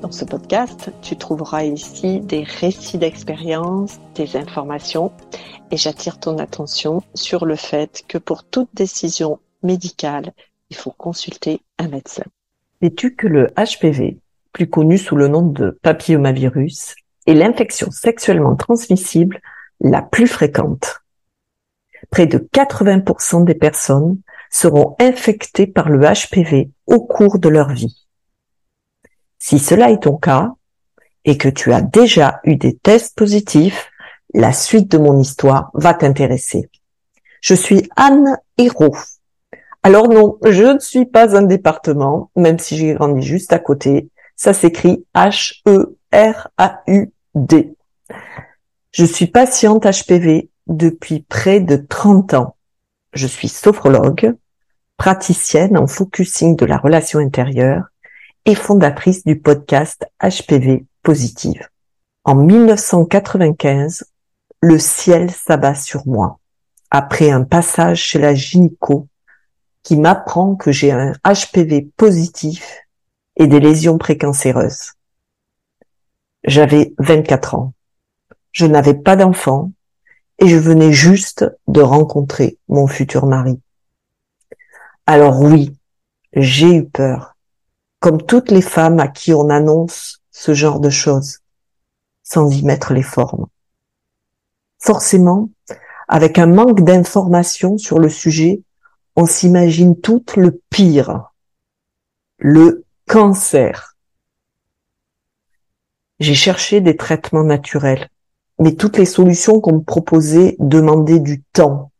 dans ce podcast, tu trouveras ici des récits d'expérience, des informations et j'attire ton attention sur le fait que pour toute décision médicale, il faut consulter un médecin. Sais-tu que le HPV, plus connu sous le nom de papillomavirus, est l'infection sexuellement transmissible la plus fréquente? Près de 80% des personnes seront infectées par le HPV au cours de leur vie. Si cela est ton cas et que tu as déjà eu des tests positifs, la suite de mon histoire va t'intéresser. Je suis Anne Hérault. Alors non, je ne suis pas un département, même si j'ai grandi juste à côté. Ça s'écrit H-E-R-A-U-D. Je suis patiente HPV depuis près de 30 ans. Je suis sophrologue, praticienne en focusing de la relation intérieure et fondatrice du podcast HPV Positive. En 1995, le ciel s'abat sur moi après un passage chez la gynéco qui m'apprend que j'ai un HPV positif et des lésions précancéreuses. J'avais 24 ans. Je n'avais pas d'enfant et je venais juste de rencontrer mon futur mari. Alors oui, j'ai eu peur comme toutes les femmes à qui on annonce ce genre de choses, sans y mettre les formes. Forcément, avec un manque d'informations sur le sujet, on s'imagine tout le pire, le cancer. J'ai cherché des traitements naturels, mais toutes les solutions qu'on me proposait demandaient du temps,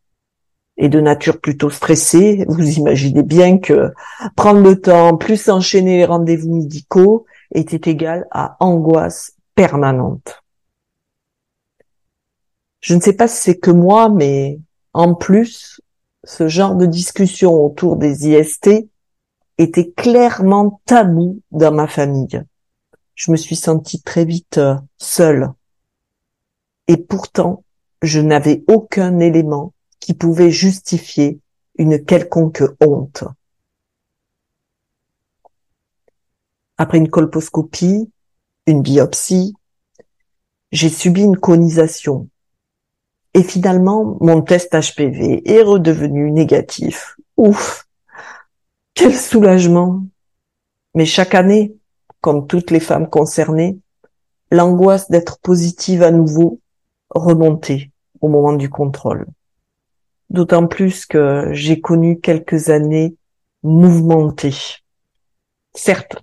et de nature plutôt stressée, vous imaginez bien que prendre le temps plus enchaîner les rendez-vous médicaux était égal à angoisse permanente. Je ne sais pas si c'est que moi, mais en plus, ce genre de discussion autour des IST était clairement tabou dans ma famille. Je me suis sentie très vite euh, seule. Et pourtant, je n'avais aucun élément qui pouvait justifier une quelconque honte. Après une colposcopie, une biopsie, j'ai subi une conisation. Et finalement, mon test HPV est redevenu négatif. Ouf Quel soulagement Mais chaque année, comme toutes les femmes concernées, l'angoisse d'être positive à nouveau remontait au moment du contrôle. D'autant plus que j'ai connu quelques années mouvementées. Certes,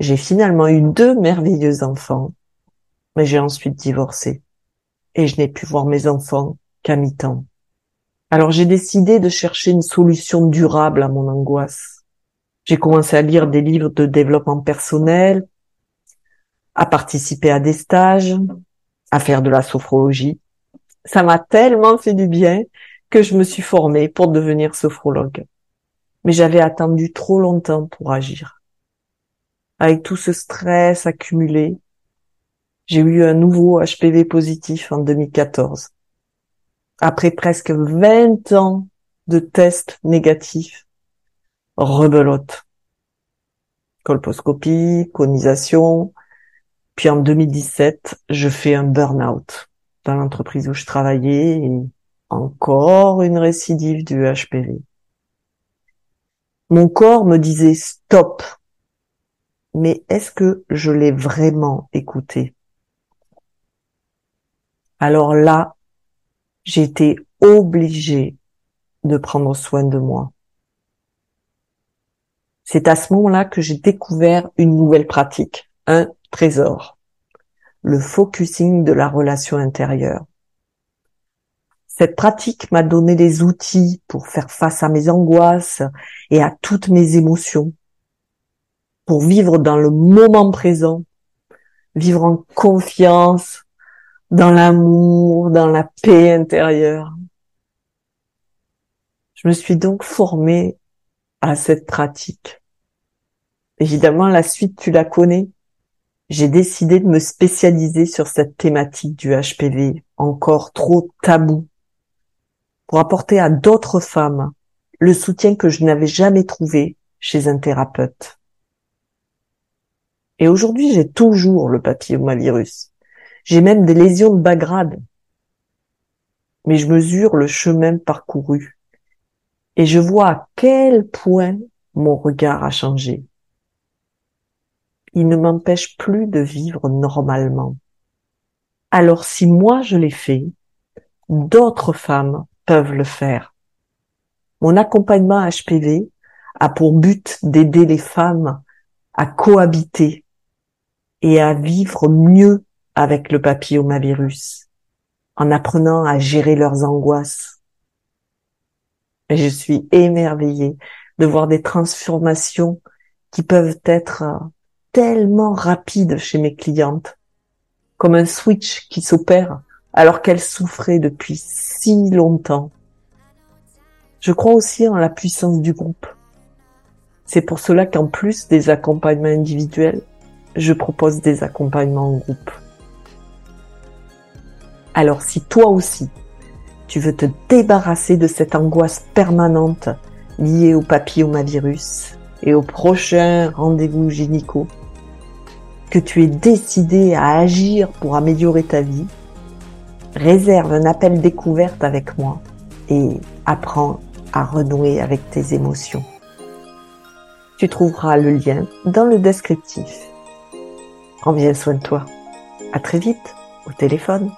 j'ai finalement eu deux merveilleux enfants, mais j'ai ensuite divorcé et je n'ai pu voir mes enfants qu'à mi-temps. Alors j'ai décidé de chercher une solution durable à mon angoisse. J'ai commencé à lire des livres de développement personnel, à participer à des stages, à faire de la sophrologie. Ça m'a tellement fait du bien que je me suis formée pour devenir sophrologue. Mais j'avais attendu trop longtemps pour agir. Avec tout ce stress accumulé, j'ai eu un nouveau HPV positif en 2014. Après presque 20 ans de tests négatifs, rebelote. Colposcopie, conisation. Puis en 2017, je fais un burn-out dans l'entreprise où je travaillais encore une récidive du HPV. Mon corps me disait stop. Mais est-ce que je l'ai vraiment écouté? Alors là, j'étais obligée de prendre soin de moi. C'est à ce moment-là que j'ai découvert une nouvelle pratique, un trésor, le focusing de la relation intérieure. Cette pratique m'a donné les outils pour faire face à mes angoisses et à toutes mes émotions, pour vivre dans le moment présent vivre en confiance, dans l'amour, dans la paix intérieure. Je me suis donc formée à cette pratique. Évidemment, la suite, tu la connais. J'ai décidé de me spécialiser sur cette thématique du HPV, encore trop tabou, pour apporter à d'autres femmes le soutien que je n'avais jamais trouvé chez un thérapeute. Et aujourd'hui, j'ai toujours le papillomavirus. J'ai même des lésions de bas grade. Mais je mesure le chemin parcouru. Et je vois à quel point mon regard a changé. Il ne m'empêche plus de vivre normalement. Alors si moi je l'ai fait, d'autres femmes le faire. Mon accompagnement HPV a pour but d'aider les femmes à cohabiter et à vivre mieux avec le papillomavirus, en apprenant à gérer leurs angoisses. Et je suis émerveillée de voir des transformations qui peuvent être tellement rapides chez mes clientes, comme un switch qui s'opère alors qu'elles souffraient depuis si longtemps. Je crois aussi en la puissance du groupe. C'est pour cela qu'en plus des accompagnements individuels, je propose des accompagnements en groupe. Alors si toi aussi, tu veux te débarrasser de cette angoisse permanente liée au papillomavirus et au prochain rendez-vous gynéco, que tu es décidé à agir pour améliorer ta vie, réserve un appel découverte avec moi et apprends à renouer avec tes émotions. Tu trouveras le lien dans le descriptif. Prends bien soin de toi. À très vite au téléphone.